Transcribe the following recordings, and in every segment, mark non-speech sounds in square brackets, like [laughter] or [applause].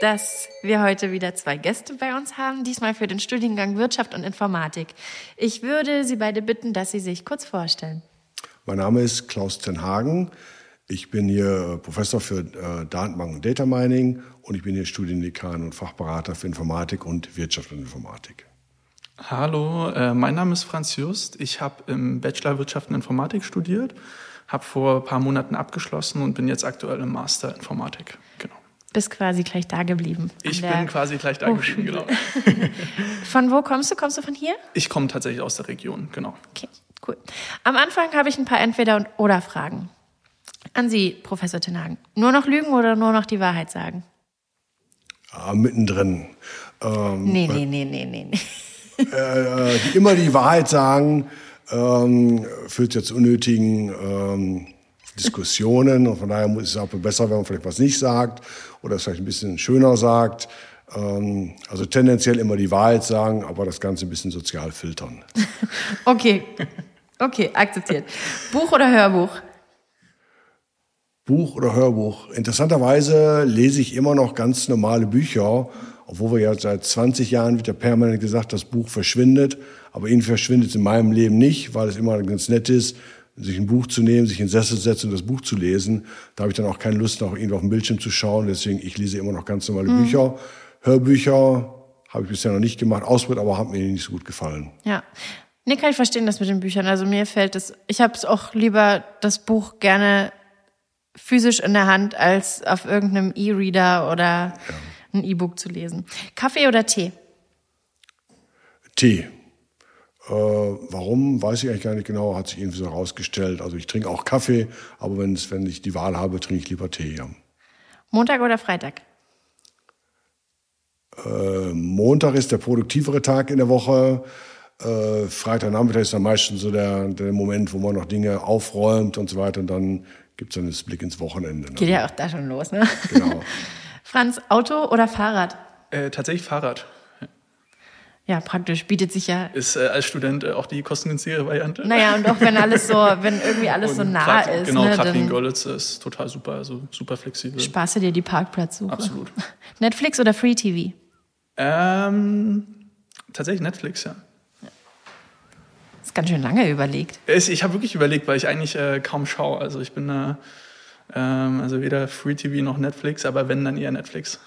dass wir heute wieder zwei Gäste bei uns haben, diesmal für den Studiengang Wirtschaft und Informatik. Ich würde Sie beide bitten, dass Sie sich kurz vorstellen. Mein Name ist Klaus Tenhagen. Ich bin hier Professor für äh, Datenbank und Data Mining und ich bin hier Studiendekan und Fachberater für Informatik und Wirtschaft und Informatik. Hallo, äh, mein Name ist Franz Just. Ich habe im Bachelor Wirtschaft und Informatik studiert, habe vor ein paar Monaten abgeschlossen und bin jetzt aktuell im Master Informatik. Genau. Bist quasi gleich da geblieben. Ich bin quasi gleich da geblieben, genau. [laughs] von wo kommst du? Kommst du von hier? Ich komme tatsächlich aus der Region, genau. Okay, cool. Am Anfang habe ich ein paar Entweder- und Oder-Fragen. An Sie, Professor Tenhagen. Nur noch lügen oder nur noch die Wahrheit sagen? Ah, mittendrin. Ähm, nee, nee, nee, nee, nee. Äh, die immer die Wahrheit sagen, ähm, führt ja zu unnötigen ähm, Diskussionen. Und von daher ist es auch besser, wenn man vielleicht was nicht sagt oder es vielleicht ein bisschen schöner sagt. Ähm, also tendenziell immer die Wahrheit sagen, aber das Ganze ein bisschen sozial filtern. [laughs] okay, okay, akzeptiert. Buch oder Hörbuch? Buch oder Hörbuch. Interessanterweise lese ich immer noch ganz normale Bücher, obwohl wir ja seit 20 Jahren wird ja permanent gesagt, das Buch verschwindet. Aber irgendwie verschwindet es in meinem Leben nicht, weil es immer ganz nett ist, sich ein Buch zu nehmen, sich in den Sessel zu setzen und das Buch zu lesen. Da habe ich dann auch keine Lust, noch irgendwie auf den Bildschirm zu schauen. Deswegen, ich lese immer noch ganz normale mhm. Bücher. Hörbücher habe ich bisher noch nicht gemacht, ausprobiert, aber haben mir nicht so gut gefallen. Ja. Nee, kann ich verstehen, das mit den Büchern. Also mir fällt es, ich habe es auch lieber das Buch gerne physisch in der Hand, als auf irgendeinem E-Reader oder ja. ein E-Book zu lesen. Kaffee oder Tee? Tee. Äh, warum, weiß ich eigentlich gar nicht genau, hat sich irgendwie so herausgestellt. Also ich trinke auch Kaffee, aber wenn's, wenn ich die Wahl habe, trinke ich lieber Tee. Ja. Montag oder Freitag? Äh, Montag ist der produktivere Tag in der Woche. Äh, Freitagnachmittag ist dann meistens so der, der Moment, wo man noch Dinge aufräumt und so weiter. Und dann gibt es dann das Blick ins Wochenende. Ne? Geht ja auch da schon los, ne? Genau. [laughs] Franz, Auto oder Fahrrad? Äh, tatsächlich Fahrrad. Ja, praktisch, bietet sich ja. Ist äh, als Student äh, auch die kostengünstigere Variante. Naja, und auch wenn alles so, wenn irgendwie alles so nah grad, ist. Genau, ne, wie in Görlitz ist total super, also super flexibel. Du dir die Parkplatzsuche. Absolut. [laughs] Netflix oder Free TV? Ähm, tatsächlich Netflix, ja ist ganz schön lange überlegt. Ich habe wirklich überlegt, weil ich eigentlich äh, kaum schaue. Also ich bin äh, ähm, also weder Free TV noch Netflix, aber wenn dann eher Netflix.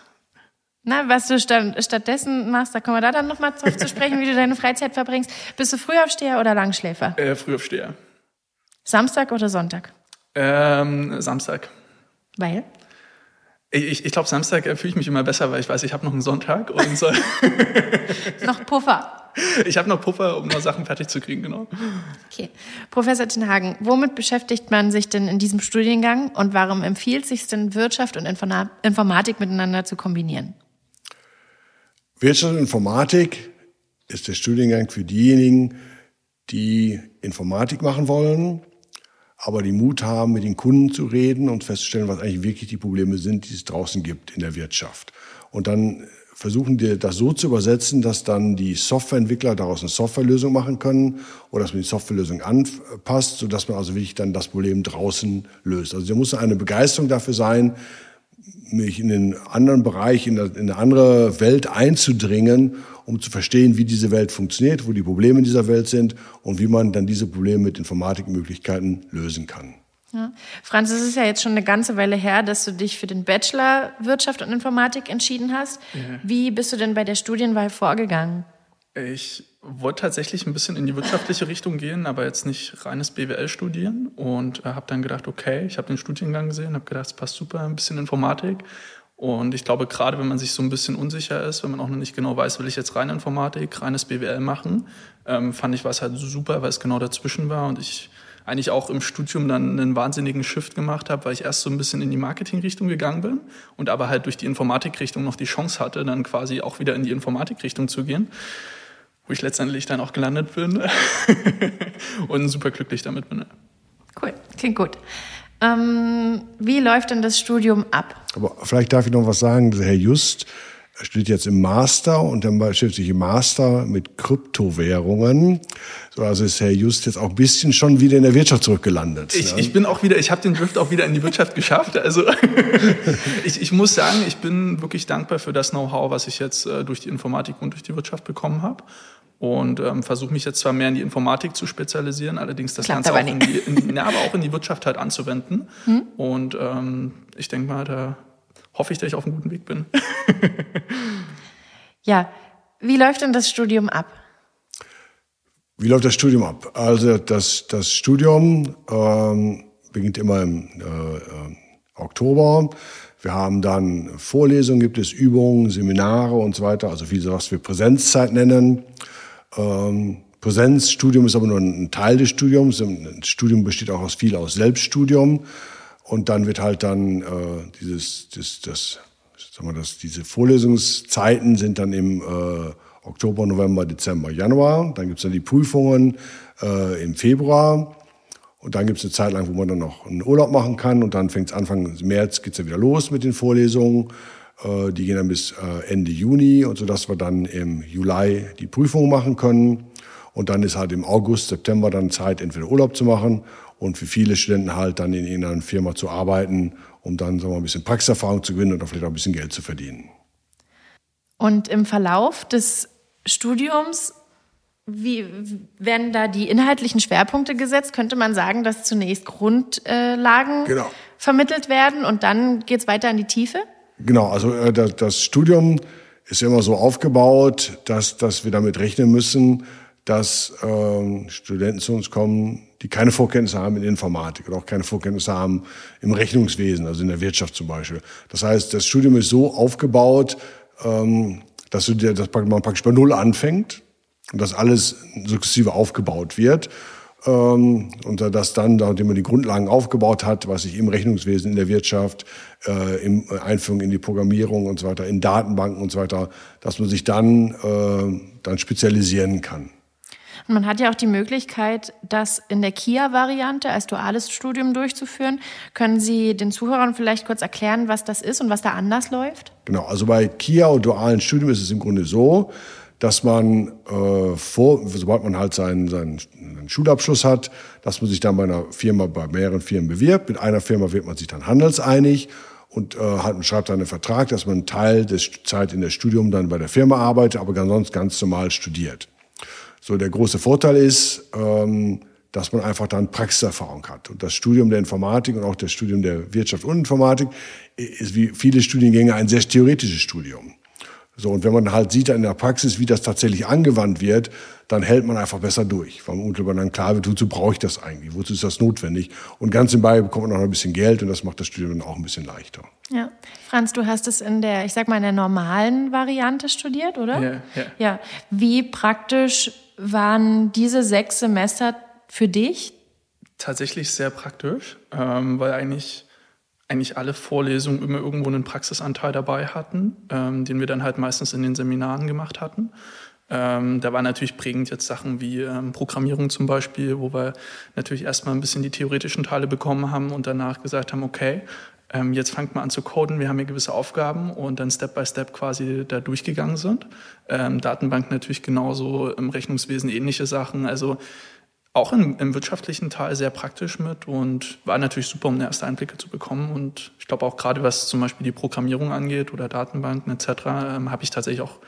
Na, was du statt, stattdessen machst, da kommen wir da dann nochmal drauf zu sprechen, wie du deine Freizeit verbringst. Bist du Frühaufsteher oder Langschläfer? Äh, Frühaufsteher. Samstag oder Sonntag? Ähm, Samstag. Weil? Ich, ich glaube, Samstag fühle ich mich immer besser, weil ich weiß, ich habe noch einen Sonntag und so. [laughs] noch Puffer. Ich habe noch Puffer, um noch Sachen fertig zu kriegen, genau. Okay. Professor Tenhagen, womit beschäftigt man sich denn in diesem Studiengang und warum empfiehlt sich denn Wirtschaft und Informatik miteinander zu kombinieren? Wirtschaft und Informatik ist der Studiengang für diejenigen, die Informatik machen wollen, aber die Mut haben, mit den Kunden zu reden und festzustellen, was eigentlich wirklich die Probleme sind, die es draußen gibt in der Wirtschaft. Und dann versuchen wir das so zu übersetzen, dass dann die Softwareentwickler daraus eine Softwarelösung machen können oder dass man die Softwarelösung anpasst, sodass man also wirklich dann das Problem draußen löst. Also da muss eine Begeisterung dafür sein, mich in den anderen Bereich, in, eine andere Welt einzudringen, um zu verstehen, wie diese Welt funktioniert, wo die Probleme in dieser Welt sind und wie man dann diese Probleme mit Informatikmöglichkeiten lösen kann. Ja. Franz, es ist ja jetzt schon eine ganze Weile her, dass du dich für den Bachelor Wirtschaft und Informatik entschieden hast. Ja. Wie bist du denn bei der Studienwahl vorgegangen? Ich wollte tatsächlich ein bisschen in die wirtschaftliche Richtung gehen, aber jetzt nicht reines BWL studieren und äh, habe dann gedacht, okay, ich habe den Studiengang gesehen, habe gedacht, es passt super, ein bisschen Informatik. Und ich glaube, gerade wenn man sich so ein bisschen unsicher ist, wenn man auch noch nicht genau weiß, will ich jetzt rein Informatik, reines BWL machen, ähm, fand ich was halt super, weil es genau dazwischen war und ich eigentlich auch im Studium dann einen wahnsinnigen Shift gemacht habe, weil ich erst so ein bisschen in die Marketing-Richtung gegangen bin und aber halt durch die Informatik-Richtung noch die Chance hatte, dann quasi auch wieder in die Informatik-Richtung zu gehen. Wo wo ich letztendlich dann auch gelandet bin [laughs] und super glücklich damit bin. Cool, klingt gut. Ähm, wie läuft denn das Studium ab? Aber vielleicht darf ich noch was sagen. Herr Just studiert jetzt im Master und dann beschäftigt sich im Master mit Kryptowährungen. So, also ist Herr Just jetzt auch ein bisschen schon wieder in der Wirtschaft zurückgelandet. Ich, ne? ich bin auch wieder, ich habe den Drift auch wieder in die Wirtschaft [laughs] geschafft. Also [laughs] ich, ich muss sagen, ich bin wirklich dankbar für das Know-how, was ich jetzt äh, durch die Informatik und durch die Wirtschaft bekommen habe und ähm, versuche mich jetzt zwar mehr in die Informatik zu spezialisieren, allerdings das Klappt Ganze auch in die, in, ja, aber auch in die Wirtschaft halt anzuwenden. Hm? Und ähm, ich denke mal, da hoffe ich, dass ich auf einem guten Weg bin. [laughs] ja, wie läuft denn das Studium ab? Wie läuft das Studium ab? Also das, das Studium ähm, beginnt immer im äh, äh, Oktober. Wir haben dann Vorlesungen, gibt es Übungen, Seminare und so weiter, also viel, was wir Präsenzzeit nennen. Ähm, Präsenzstudium ist aber nur ein Teil des Studiums. Ein Studium besteht auch aus viel aus Selbststudium. Und dann wird halt dann äh, dieses, das, das, sagen wir das, diese Vorlesungszeiten sind dann im äh, Oktober, November, Dezember, Januar. Dann gibt's dann die Prüfungen äh, im Februar. Und dann gibt's eine Zeit lang, wo man dann noch einen Urlaub machen kann. Und dann fängt's Anfang März geht's ja wieder los mit den Vorlesungen. Äh, die gehen dann bis äh, Ende Juni und so, dass wir dann im Juli die Prüfung machen können. Und dann ist halt im August, September dann Zeit, entweder Urlaub zu machen und für viele Studenten halt dann in irgendeiner Firma zu arbeiten, um dann sagen wir, ein bisschen Praxiserfahrung zu gewinnen und vielleicht auch ein bisschen Geld zu verdienen. Und im Verlauf des Studiums, wie werden da die inhaltlichen Schwerpunkte gesetzt? Könnte man sagen, dass zunächst Grundlagen genau. vermittelt werden und dann geht es weiter in die Tiefe? Genau, also äh, das Studium ist immer so aufgebaut, dass, dass wir damit rechnen müssen, dass ähm, Studenten zu uns kommen, die keine Vorkenntnisse haben in Informatik oder auch keine Vorkenntnisse haben im Rechnungswesen, also in der Wirtschaft zum Beispiel. Das heißt, das Studium ist so aufgebaut, ähm, dass, du dir, dass man praktisch bei Null anfängt und dass alles sukzessive aufgebaut wird. Ähm, und dass dann, nachdem man die Grundlagen aufgebaut hat, was sich im Rechnungswesen, in der Wirtschaft, äh, in Einführung in die Programmierung und so weiter, in Datenbanken und so weiter, dass man sich dann, äh, dann spezialisieren kann. Und man hat ja auch die Möglichkeit, das in der KIA-Variante als duales Studium durchzuführen. Können Sie den Zuhörern vielleicht kurz erklären, was das ist und was da anders läuft? Genau, also bei KIA und dualen Studium ist es im Grunde so, dass man äh, vor, sobald man halt seinen, seinen Schulabschluss hat, dass man sich dann bei einer Firma, bei mehreren Firmen bewirbt. Mit einer Firma wird man sich dann handelseinig und äh, hat, schreibt dann einen Vertrag, dass man einen Teil des Zeit in der Studium dann bei der Firma arbeitet, aber sonst ganz normal studiert. So, der große Vorteil ist, ähm, dass man einfach dann Praxiserfahrung hat. Und das Studium der Informatik und auch das Studium der Wirtschaft und Informatik ist wie viele Studiengänge ein sehr theoretisches Studium. So, und wenn man halt sieht in der Praxis, wie das tatsächlich angewandt wird, dann hält man einfach besser durch. Weil man dann klar wird, wozu brauche ich das eigentlich? Wozu ist das notwendig? Und ganz nebenbei bekommt man noch ein bisschen Geld und das macht das Studium dann auch ein bisschen leichter. Ja. Franz, du hast es in der, ich sag mal, in der normalen Variante studiert, oder? Ja, ja. Ja. Wie praktisch waren diese sechs Semester für dich? Tatsächlich sehr praktisch, ähm, weil eigentlich eigentlich alle Vorlesungen immer irgendwo einen Praxisanteil dabei hatten, ähm, den wir dann halt meistens in den Seminaren gemacht hatten. Ähm, da waren natürlich prägend jetzt Sachen wie ähm, Programmierung zum Beispiel, wo wir natürlich erstmal ein bisschen die theoretischen Teile bekommen haben und danach gesagt haben, okay, ähm, jetzt fangt mal an zu coden, wir haben hier gewisse Aufgaben und dann Step by Step quasi da durchgegangen sind. Ähm, Datenbank natürlich genauso, im Rechnungswesen ähnliche Sachen. Also auch im, im, wirtschaftlichen Teil sehr praktisch mit und war natürlich super, um erste Einblicke zu bekommen. Und ich glaube auch gerade, was zum Beispiel die Programmierung angeht oder Datenbanken etc., ähm, habe ich tatsächlich auch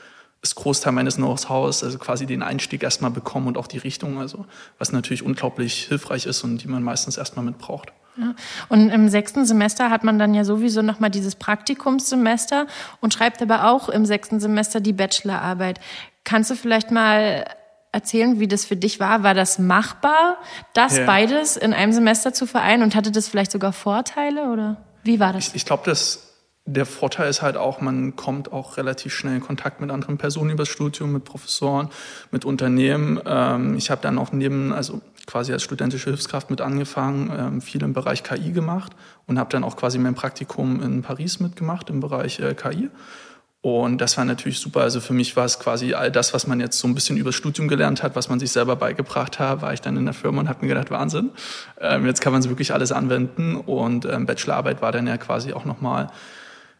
das Großteil meines Know-hows, also quasi den Einstieg erstmal bekommen und auch die Richtung, also was natürlich unglaublich hilfreich ist und die man meistens erstmal mit braucht. Ja. Und im sechsten Semester hat man dann ja sowieso nochmal dieses Praktikumssemester und schreibt aber auch im sechsten Semester die Bachelorarbeit. Kannst du vielleicht mal erzählen, wie das für dich war? War das machbar, das ja. beides in einem Semester zu vereinen und hatte das vielleicht sogar Vorteile oder wie war das? Ich, ich glaube, dass der Vorteil ist halt auch, man kommt auch relativ schnell in Kontakt mit anderen Personen übers Studium, mit Professoren, mit Unternehmen. Ähm, ich habe dann auch neben, also quasi als studentische Hilfskraft mit angefangen, ähm, viel im Bereich KI gemacht und habe dann auch quasi mein Praktikum in Paris mitgemacht im Bereich äh, KI. Und das war natürlich super. Also für mich war es quasi all das, was man jetzt so ein bisschen über Studium gelernt hat, was man sich selber beigebracht hat, war ich dann in der Firma und habe mir gedacht, Wahnsinn. Ähm, jetzt kann man es wirklich alles anwenden. Und ähm, Bachelorarbeit war dann ja quasi auch nochmal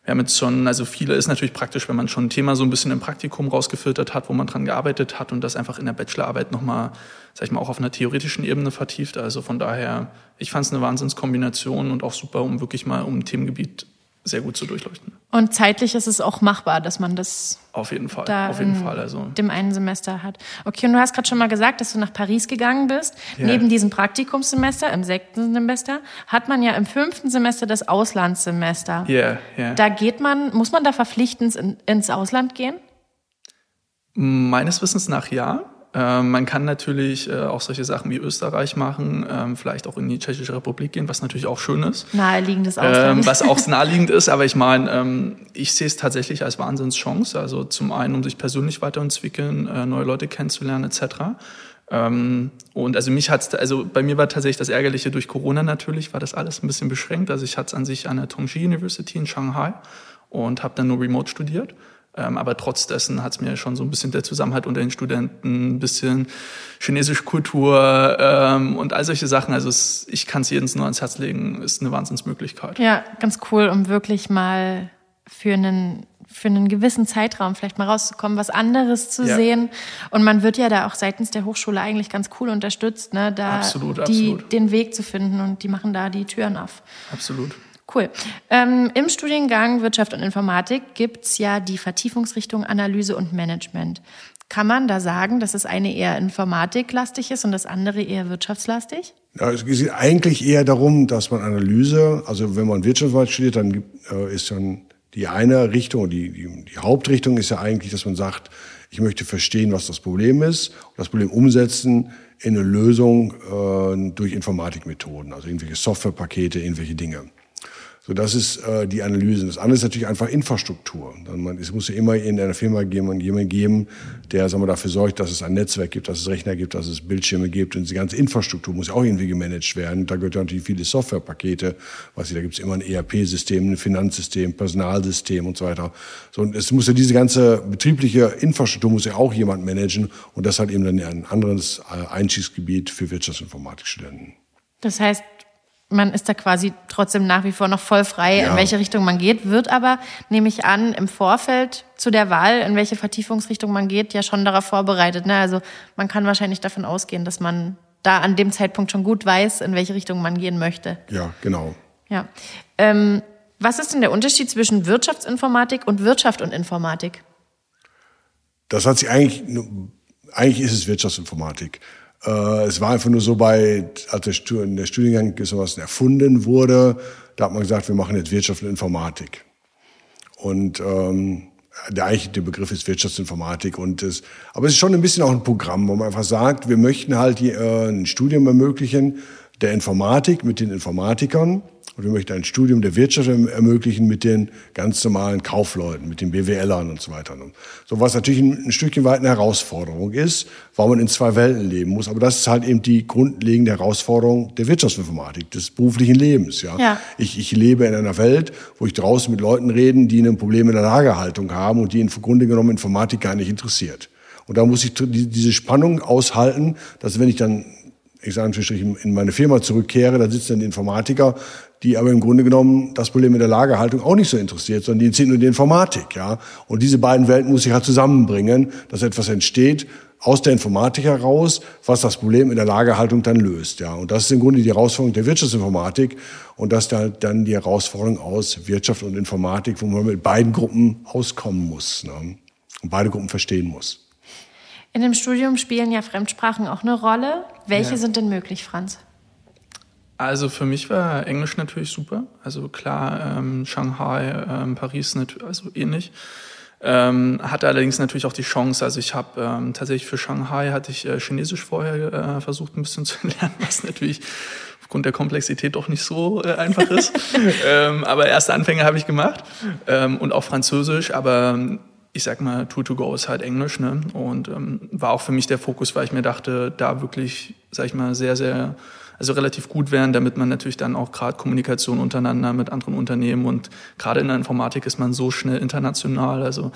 wir haben jetzt schon, also viele ist natürlich praktisch, wenn man schon ein Thema so ein bisschen im Praktikum rausgefiltert hat, wo man dran gearbeitet hat und das einfach in der Bachelorarbeit nochmal, sag ich mal, auch auf einer theoretischen Ebene vertieft. Also von daher, ich fand es eine Wahnsinnskombination und auch super, um wirklich mal um ein Themengebiet sehr gut zu durchleuchten. Und zeitlich ist es auch machbar, dass man das auf jeden Fall, da auf jeden Fall, also dem einen Semester hat. Okay, und du hast gerade schon mal gesagt, dass du nach Paris gegangen bist. Yeah. Neben diesem Praktikumssemester im sechsten Semester hat man ja im fünften Semester das Auslandssemester. Ja, yeah, ja. Yeah. Da geht man, muss man da verpflichtend ins Ausland gehen? Meines Wissens nach ja. Ähm, man kann natürlich äh, auch solche Sachen wie Österreich machen, ähm, vielleicht auch in die Tschechische Republik gehen, was natürlich auch schön ist. Naheliegendes Ausland. Ähm, was auch [laughs] naheliegend ist, aber ich meine, ich sehe es tatsächlich als Wahnsinnschance. Also zum einen, um sich persönlich weiterzuentwickeln, äh, neue Leute kennenzulernen etc. Ähm, und also mich hat's, also bei mir war tatsächlich das Ärgerliche durch Corona natürlich, war das alles ein bisschen beschränkt. Also ich hatte es an sich an der Tongji University in Shanghai und habe dann nur remote studiert. Ähm, aber trotz dessen hat es mir schon so ein bisschen der Zusammenhalt unter den Studenten, ein bisschen chinesische Kultur ähm, und all solche Sachen. Also es, ich kann es jedem nur ans Herz legen, ist eine Wahnsinnsmöglichkeit. Ja, ganz cool, um wirklich mal für einen für einen gewissen Zeitraum vielleicht mal rauszukommen, was anderes zu ja. sehen. Und man wird ja da auch seitens der Hochschule eigentlich ganz cool unterstützt, ne, da absolut, die, absolut. den Weg zu finden und die machen da die Türen auf. Absolut. Cool. Ähm, Im Studiengang Wirtschaft und Informatik gibt's ja die Vertiefungsrichtung Analyse und Management. Kann man da sagen, dass das eine eher informatiklastig ist und das andere eher wirtschaftslastig? Ja, es geht eigentlich eher darum, dass man Analyse, also wenn man Wirtschaft studiert, dann äh, ist dann die eine Richtung, die, die, die Hauptrichtung ist ja eigentlich, dass man sagt, ich möchte verstehen, was das Problem ist und das Problem umsetzen in eine Lösung äh, durch Informatikmethoden, also irgendwelche Softwarepakete, irgendwelche Dinge. So, das ist äh, die Analyse. Das andere ist natürlich einfach Infrastruktur. Man, es muss ja immer in einer Firma jemand, jemand geben, der sagen wir, dafür sorgt, dass es ein Netzwerk gibt, dass es Rechner gibt, dass es Bildschirme gibt. Und diese ganze Infrastruktur muss ja auch irgendwie gemanagt werden. Da gehört natürlich viele Softwarepakete. Weiß ich, da gibt es immer ein ERP-System, ein Finanzsystem, Personalsystem und so weiter. So, und es muss ja diese ganze betriebliche Infrastruktur muss ja auch jemand managen. Und das hat eben dann ein anderes äh, Einstiegsgebiet für Wirtschaftsinformatikstudenten. Das heißt, man ist da quasi trotzdem nach wie vor noch voll frei, ja. in welche Richtung man geht, wird aber, nehme ich an, im Vorfeld zu der Wahl, in welche Vertiefungsrichtung man geht, ja schon darauf vorbereitet. Ne? Also man kann wahrscheinlich davon ausgehen, dass man da an dem Zeitpunkt schon gut weiß, in welche Richtung man gehen möchte. Ja, genau. Ja. Ähm, was ist denn der Unterschied zwischen Wirtschaftsinformatik und Wirtschaft und Informatik? Das hat sich eigentlich, eigentlich ist es Wirtschaftsinformatik. Äh, es war einfach nur so bei, als der, der Studiengang sowas erfunden wurde, da hat man gesagt, wir machen jetzt Wirtschaft und Informatik. Und ähm, der eigentliche Begriff ist Wirtschaftsinformatik und das, aber es ist schon ein bisschen auch ein Programm, wo man einfach sagt, wir möchten halt die, äh, ein Studium ermöglichen der Informatik mit den Informatikern und wir möchten ein Studium der Wirtschaft erm-, ermöglichen mit den ganz normalen Kaufleuten, mit den BWLern und so weiter. So was natürlich ein, ein Stückchen weit eine Herausforderung ist, weil man in zwei Welten leben muss. Aber das ist halt eben die grundlegende Herausforderung der Wirtschaftsinformatik, des beruflichen Lebens. Ja? ja. Ich, ich lebe in einer Welt, wo ich draußen mit Leuten reden, die ein Problem in der Lagerhaltung haben und die im Grunde genommen Informatik gar nicht interessiert. Und da muss ich diese Spannung aushalten, dass wenn ich dann ich sage natürlich, in meine Firma zurückkehre, da sitzen dann Informatiker, die aber im Grunde genommen das Problem mit der Lagerhaltung auch nicht so interessiert, sondern die interessiert nur die Informatik, ja. Und diese beiden Welten muss ich halt zusammenbringen, dass etwas entsteht aus der Informatik heraus, was das Problem in der Lagerhaltung dann löst, ja. Und das ist im Grunde die Herausforderung der Wirtschaftsinformatik und das ist halt dann die Herausforderung aus Wirtschaft und Informatik, wo man mit beiden Gruppen auskommen muss, ne? und beide Gruppen verstehen muss. In dem Studium spielen ja Fremdsprachen auch eine Rolle. Welche ja. sind denn möglich, Franz? Also für mich war Englisch natürlich super. Also klar, ähm, Shanghai, ähm, Paris, also ähnlich. Ähm, hatte allerdings natürlich auch die Chance, also ich habe ähm, tatsächlich für Shanghai hatte ich äh, Chinesisch vorher äh, versucht ein bisschen [laughs] zu lernen, was natürlich aufgrund der Komplexität doch nicht so äh, einfach ist. [laughs] ähm, aber erste Anfänge habe ich gemacht ähm, und auch Französisch, aber ich sag mal, Tool to Go ist halt Englisch, ne? Und ähm, war auch für mich der Fokus, weil ich mir dachte, da wirklich, sag ich mal, sehr, sehr also relativ gut wären, damit man natürlich dann auch gerade Kommunikation untereinander mit anderen Unternehmen und gerade in der Informatik ist man so schnell international. Also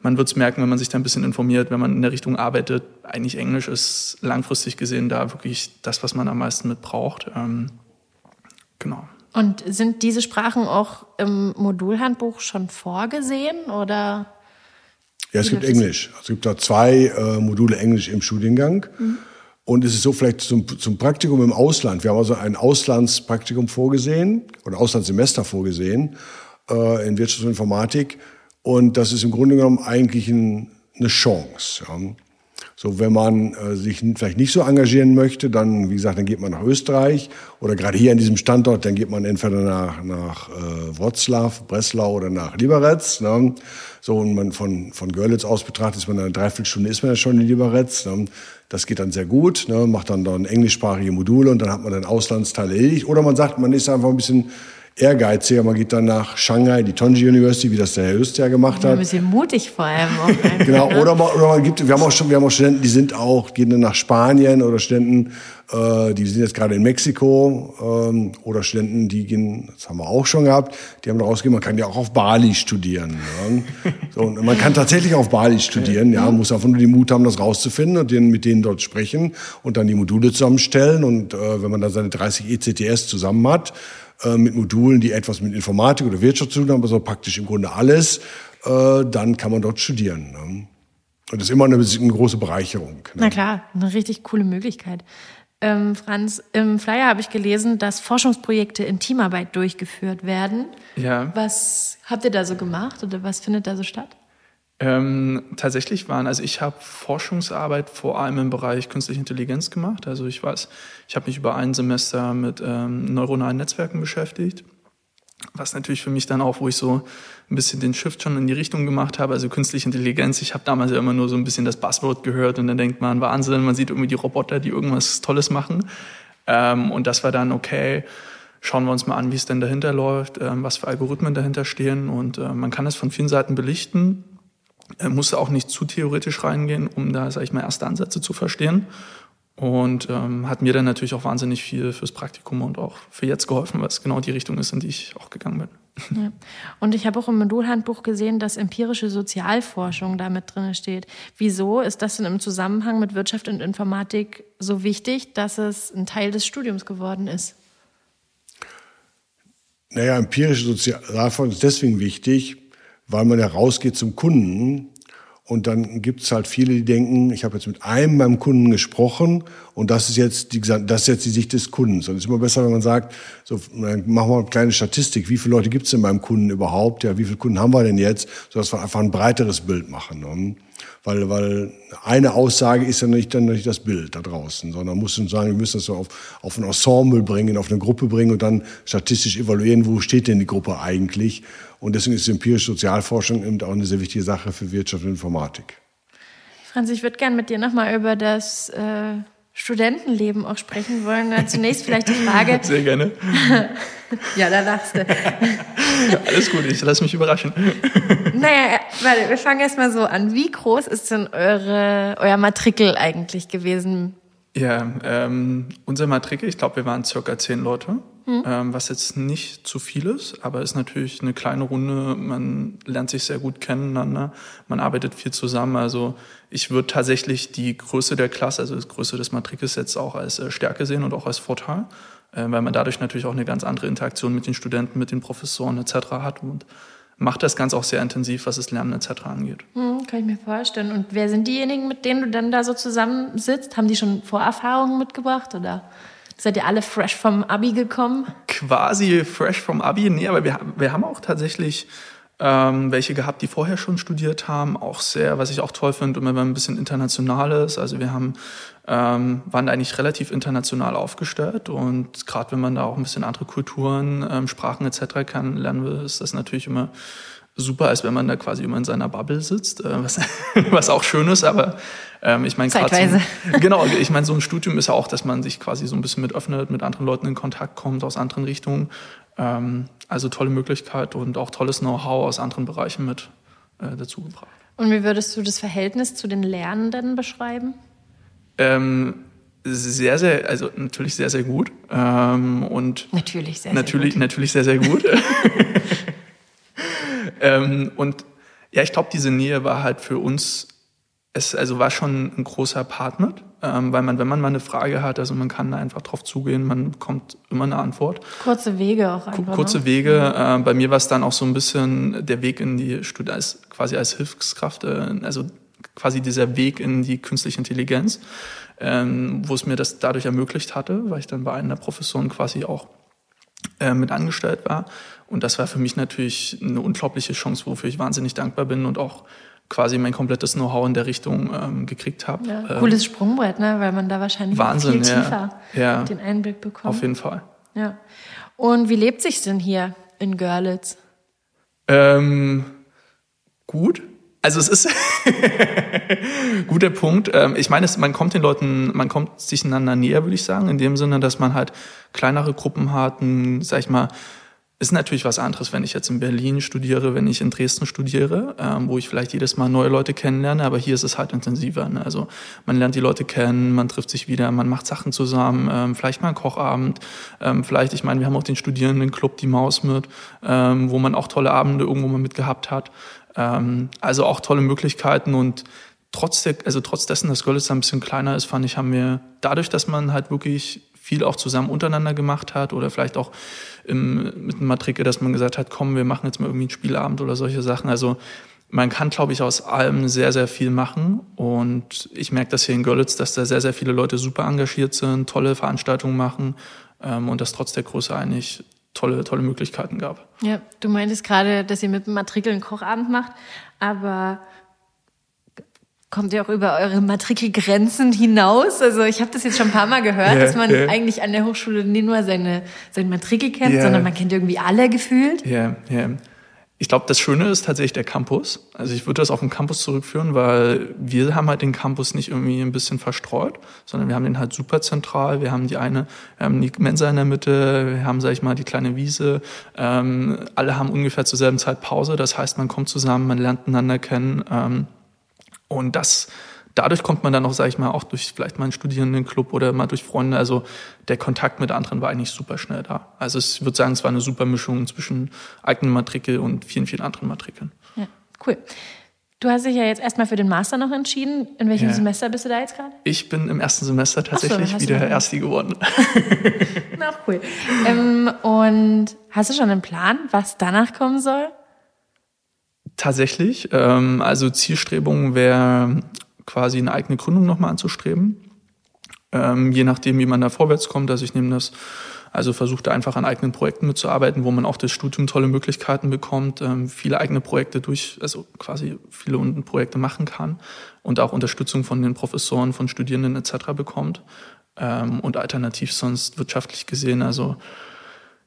man wird es merken, wenn man sich da ein bisschen informiert, wenn man in der Richtung arbeitet. Eigentlich Englisch ist langfristig gesehen da wirklich das, was man am meisten mit braucht. Ähm, genau. Und sind diese Sprachen auch im Modulhandbuch schon vorgesehen oder? Ja, es gibt Englisch. Also es gibt da zwei äh, Module Englisch im Studiengang. Mhm. Und es ist so vielleicht zum, zum Praktikum im Ausland. Wir haben also ein Auslandspraktikum vorgesehen oder Auslandssemester vorgesehen äh, in Wirtschaft und Informatik. Und das ist im Grunde genommen eigentlich ein, eine Chance. Ja. So, wenn man äh, sich vielleicht nicht so engagieren möchte, dann, wie gesagt, dann geht man nach Österreich oder gerade hier an diesem Standort, dann geht man entweder nach, nach äh, Wroclaw, Breslau oder nach Liberec. Ne? So, und man von, von Görlitz aus betrachtet, ist man eine Dreiviertelstunde ist man ja schon in Liberec. Ne? Das geht dann sehr gut, ne? macht dann dann englischsprachige Module und dann hat man den Auslandsteil erledigt. Oder man sagt, man ist einfach ein bisschen ehrgeiziger. Man geht dann nach Shanghai, die Tonji University, wie das der Herr ja gemacht hat. Ein bisschen mutig vor allem. Auch [laughs] genau, oder man, oder man gibt, wir haben auch schon, wir haben auch Studenten, die sind auch, gehen dann nach Spanien oder Studenten, äh, die sind jetzt gerade in Mexiko ähm, oder Studenten, die gehen, das haben wir auch schon gehabt, die haben rausgegeben, man kann ja auch auf Bali studieren. Ja. So, und man kann tatsächlich auf Bali studieren, ja, muss einfach nur den Mut haben, das rauszufinden und den, mit denen dort sprechen und dann die Module zusammenstellen und äh, wenn man dann seine 30 ECTS zusammen hat, äh, mit Modulen, die etwas mit Informatik oder Wirtschaft zu tun haben, also praktisch im Grunde alles, äh, dann kann man dort studieren. Ne? Und das ist immer eine, eine große Bereicherung. Ne? Na klar, eine richtig coole Möglichkeit. Ähm, Franz, im Flyer habe ich gelesen, dass Forschungsprojekte in Teamarbeit durchgeführt werden. Ja. Was habt ihr da so gemacht oder was findet da so statt? Ähm, tatsächlich waren, also ich habe Forschungsarbeit vor allem im Bereich künstliche Intelligenz gemacht. Also ich weiß, ich habe mich über ein Semester mit ähm, neuronalen Netzwerken beschäftigt, was natürlich für mich dann auch, wo ich so ein bisschen den Shift schon in die Richtung gemacht habe, also künstliche Intelligenz. Ich habe damals ja immer nur so ein bisschen das Buzzword gehört und dann denkt man, Wahnsinn, man sieht irgendwie die Roboter, die irgendwas Tolles machen. Ähm, und das war dann okay schauen wir uns mal an, wie es denn dahinter läuft, ähm, was für Algorithmen dahinter stehen. Und äh, man kann es von vielen Seiten belichten. Er musste auch nicht zu theoretisch reingehen, um da, sage ich mal, erste Ansätze zu verstehen. Und ähm, hat mir dann natürlich auch wahnsinnig viel fürs Praktikum und auch für jetzt geholfen, weil es genau die Richtung ist, in die ich auch gegangen bin. Ja. Und ich habe auch im Modulhandbuch gesehen, dass empirische Sozialforschung damit drin steht. Wieso ist das denn im Zusammenhang mit Wirtschaft und Informatik so wichtig, dass es ein Teil des Studiums geworden ist? Naja, empirische Sozialforschung ist deswegen wichtig, weil man ja rausgeht zum Kunden und dann gibt's halt viele, die denken, ich habe jetzt mit einem beim Kunden gesprochen und das ist jetzt die, das ist jetzt die Sicht des Kundens. Und es ist immer besser, wenn man sagt, so machen wir eine kleine Statistik, wie viele Leute gibt's denn beim Kunden überhaupt? Ja, wie viele Kunden haben wir denn jetzt, sodass wir einfach ein breiteres Bild machen. Ne? Weil, weil eine Aussage ist ja nicht dann nicht das Bild da draußen, sondern muss man sagen, wir müssen das so auf, auf ein Ensemble bringen, auf eine Gruppe bringen und dann statistisch evaluieren, wo steht denn die Gruppe eigentlich. Und deswegen ist empirische Sozialforschung eben auch eine sehr wichtige Sache für Wirtschaft und Informatik. Franz, ich würde gerne mit dir nochmal über das äh, Studentenleben auch sprechen wollen. Zunächst vielleicht die Frage. [laughs] Sehr gerne. [laughs] ja, da lachst du. [laughs] [laughs] Alles gut, ich lasse mich überraschen. [laughs] naja, warte, wir fangen erstmal so an. Wie groß ist denn eure, euer Matrikel eigentlich gewesen? Ja, ähm, unser Matrikel, ich glaube, wir waren circa zehn Leute. Mhm. Ähm, was jetzt nicht zu viel ist, aber ist natürlich eine kleine Runde. Man lernt sich sehr gut kennen, ne? man arbeitet viel zusammen. Also ich würde tatsächlich die Größe der Klasse, also die Größe des Matrikels jetzt auch als äh, Stärke sehen und auch als Vorteil, äh, weil man dadurch natürlich auch eine ganz andere Interaktion mit den Studenten, mit den Professoren etc. hat und macht das Ganze auch sehr intensiv, was das Lernen etc. angeht. Hm, kann ich mir vorstellen. Und wer sind diejenigen, mit denen du dann da so zusammensitzt? Haben die schon Vorerfahrungen mitgebracht oder? Seid ihr alle fresh vom Abi gekommen? Quasi fresh vom Abi, nee, aber wir, wir haben auch tatsächlich ähm, welche gehabt, die vorher schon studiert haben, auch sehr, was ich auch toll finde, immer wenn ein bisschen international ist. Also wir haben, ähm, waren eigentlich relativ international aufgestellt und gerade wenn man da auch ein bisschen andere Kulturen, ähm, Sprachen etc. kennenlernen will, ist das natürlich immer super, als wenn man da quasi immer in seiner Bubble sitzt, äh, was, [laughs] was auch schön ist, aber ähm, ich meine gerade so, genau, ich meine so ein Studium ist ja auch, dass man sich quasi so ein bisschen mit öffnet, mit anderen Leuten in Kontakt kommt aus anderen Richtungen. Ähm, also tolle Möglichkeit und auch tolles Know-how aus anderen Bereichen mit äh, dazugebracht. Und wie würdest du das Verhältnis zu den Lernenden beschreiben? Ähm, sehr, sehr, also natürlich sehr, sehr gut. Ähm, und natürlich sehr, natürlich, sehr gut. Natürlich sehr, sehr gut. [laughs] ähm, und ja, ich glaube, diese Nähe war halt für uns, es also war schon ein großer Part mit, ähm, weil man, wenn man mal eine Frage hat, also man kann da einfach drauf zugehen, man bekommt immer eine Antwort. Kurze Wege auch einfach. Kurze ne? Wege. Äh, bei mir war es dann auch so ein bisschen der Weg in die Studie, als, quasi als Hilfskraft, äh, also quasi dieser Weg in die künstliche Intelligenz, ähm, wo es mir das dadurch ermöglicht hatte, weil ich dann bei einer Professorin quasi auch äh, mit angestellt war. Und das war für mich natürlich eine unglaubliche Chance, wofür ich wahnsinnig dankbar bin und auch quasi mein komplettes Know-how in der Richtung ähm, gekriegt habe. Ja, Ähm, cooles Sprungbrett, ne? weil man da wahrscheinlich Wahnsinn, viel ja. tiefer Ja. den Einblick bekommt. Auf jeden Fall. Ja. Und wie lebt sich denn hier in Görlitz? Ähm, gut. Also es ist [laughs] guter Punkt. Ähm, ich meine, man kommt den Leuten, man kommt sich einander näher, würde ich sagen, in dem Sinne, dass man halt kleinere Gruppen hat, ein, sag ich mal, ist natürlich was anderes, wenn ich jetzt in Berlin studiere, wenn ich in Dresden studiere, ähm, wo ich vielleicht jedes Mal neue Leute kennenlerne, aber hier ist es halt intensiver. Ne? Also man lernt die Leute kennen, man trifft sich wieder, man macht Sachen zusammen, ähm, vielleicht mal einen Kochabend, ähm, vielleicht, ich meine, wir haben auch den Studierendenclub, die Maus mit, ähm, wo man auch tolle Abende irgendwo mal mitgehabt hat. Ähm, also auch tolle Möglichkeiten und trotz der, also trotz dessen, dass Görlitz ein bisschen kleiner ist, fand ich, haben wir dadurch, dass man halt wirklich viel auch zusammen untereinander gemacht hat oder vielleicht auch im, mit einem Matrike, dass man gesagt hat, komm, wir machen jetzt mal irgendwie einen Spielabend oder solche Sachen. Also man kann, glaube ich, aus allem sehr, sehr viel machen. Und ich merke das hier in Görlitz, dass da sehr, sehr viele Leute super engagiert sind, tolle Veranstaltungen machen ähm, und dass trotz der Größe eigentlich tolle, tolle Möglichkeiten gab. Ja, du meintest gerade, dass ihr mit dem Matrikel einen Kochabend macht, aber kommt ihr auch über eure Matrikelgrenzen hinaus? Also ich habe das jetzt schon ein paar Mal gehört, Ja, dass man ja. eigentlich an der Hochschule nicht nur seine, sein Matrikel kennt, Ja. sondern man kennt irgendwie alle gefühlt. Ja, ja. Ich glaube, das Schöne ist tatsächlich der Campus. Also ich würde das auf den Campus zurückführen, weil wir haben halt den Campus nicht irgendwie ein bisschen verstreut, sondern wir haben den halt super zentral. Wir haben die eine, wir haben die Mensa in der Mitte, wir haben, sag ich mal, die kleine Wiese. Ähm, alle haben ungefähr zur selben Zeit Pause. Das heißt, man kommt zusammen, man lernt einander kennen. Ähm, und das, dadurch kommt man dann auch, sage ich mal, auch durch vielleicht mal einen Studierendenclub oder mal durch Freunde. Also der Kontakt mit anderen war eigentlich super schnell da. Also ich würde sagen, es war eine super Mischung zwischen eigenen Matrikel und vielen, vielen anderen Matrikeln. Ja, cool. Du hast dich ja jetzt erstmal für den Master noch entschieden. In welchem Ja. Semester bist du da jetzt gerade? Ich bin im ersten Semester tatsächlich du wieder Ersti geworden. [laughs] Na, cool. ähm, und hast du schon einen Plan, was danach kommen soll? Tatsächlich. Ähm, also Zielstrebung wäre quasi eine eigene Gründung nochmal anzustreben. Ähm, je nachdem, wie man da vorwärts kommt. Also ich nehme das, also versuche einfach an eigenen Projekten mitzuarbeiten, wo man auch das Studium tolle Möglichkeiten bekommt, ähm, viele eigene Projekte durch, also quasi viele Projekte machen kann und auch Unterstützung von den Professoren, von Studierenden etc. bekommt. Ähm, und alternativ sonst wirtschaftlich gesehen, also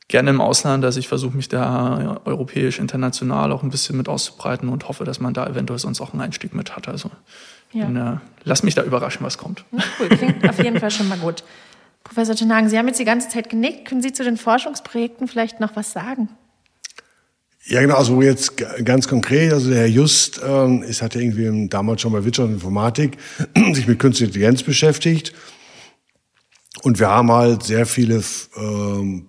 gerne im Ausland. Also ich versuche mich da ja, europäisch, international auch ein bisschen mit auszubreiten und hoffe, dass man da eventuell sonst auch einen Einstieg mit hat. Also Ja. bin, äh, lass mich da überraschen, was kommt. Cool, klingt auf jeden Fall schon mal gut. [laughs] Professor Tenhagen, Sie haben jetzt die ganze Zeit genickt. Können Sie zu den Forschungsprojekten vielleicht noch was sagen? Ja, genau, also jetzt ganz konkret, also der Herr Just ähm, ist, hat ja irgendwie damals schon bei Wirtschaft und Informatik [clears throat] sich mit künstlicher Intelligenz beschäftigt. Und wir haben halt sehr viele ähm,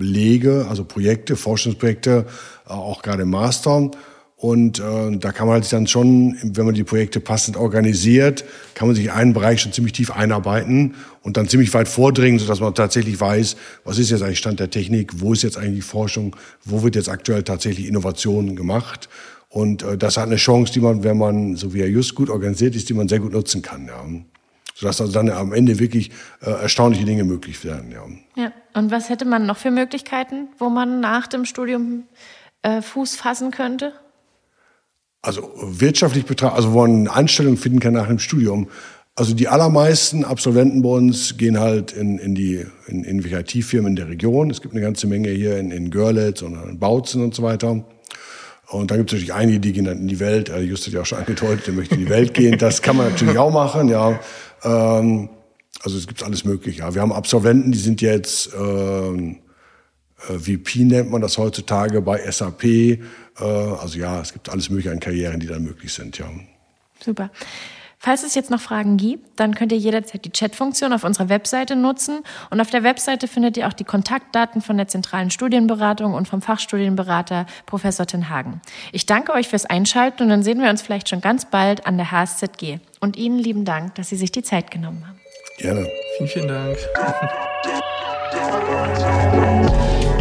Belege, also Projekte, Forschungsprojekte, äh, auch gerade im Master. Und äh, da kann man halt dann schon, wenn man die Projekte passend organisiert, kann man sich in einen Bereich schon ziemlich tief einarbeiten und dann ziemlich weit vordringen, sodass man tatsächlich weiß, was ist jetzt eigentlich Stand der Technik, wo ist jetzt eigentlich Forschung, wo wird jetzt aktuell tatsächlich Innovation gemacht. Und äh, das hat eine Chance, die man, wenn man, so wie er just gut organisiert ist, die man sehr gut nutzen kann. Ja. Sodass also dann am Ende wirklich äh, erstaunliche Dinge möglich werden. Ja. Ja. Und was hätte man noch für Möglichkeiten, wo man nach dem Studium äh, Fuß fassen könnte? Also wirtschaftlich betrachtet, also wo man eine Anstellung finden kann nach dem Studium. Also die allermeisten Absolventen bei uns gehen halt in, in die in, in IT-Firmen in der Region. Es gibt eine ganze Menge hier in, in Görlitz und in Bautzen und so weiter. Und da gibt es natürlich einige, die gehen dann in die Welt. Also Just hat ja auch schon angedeutet, der möchte in die Welt gehen. Das kann man natürlich auch machen, ja. Ähm, also es gibt alles mögliche. Ja. Wir haben Absolventen, die sind jetzt ähm, äh, VP nennt man das heutzutage bei SAP. Äh, also ja, es gibt alles mögliche an Karrieren, die dann möglich sind, ja. Super. Falls es jetzt noch Fragen gibt, dann könnt ihr jederzeit die Chatfunktion auf unserer Webseite nutzen. Und auf der Webseite findet ihr auch die Kontaktdaten von der zentralen Studienberatung und vom Fachstudienberater Professor Tenhagen. Ich danke euch fürs Einschalten und dann sehen wir uns vielleicht schon ganz bald an der HSZG. Und Ihnen lieben Dank, dass Sie sich die Zeit genommen haben. Gerne. Vielen, vielen Dank. [laughs]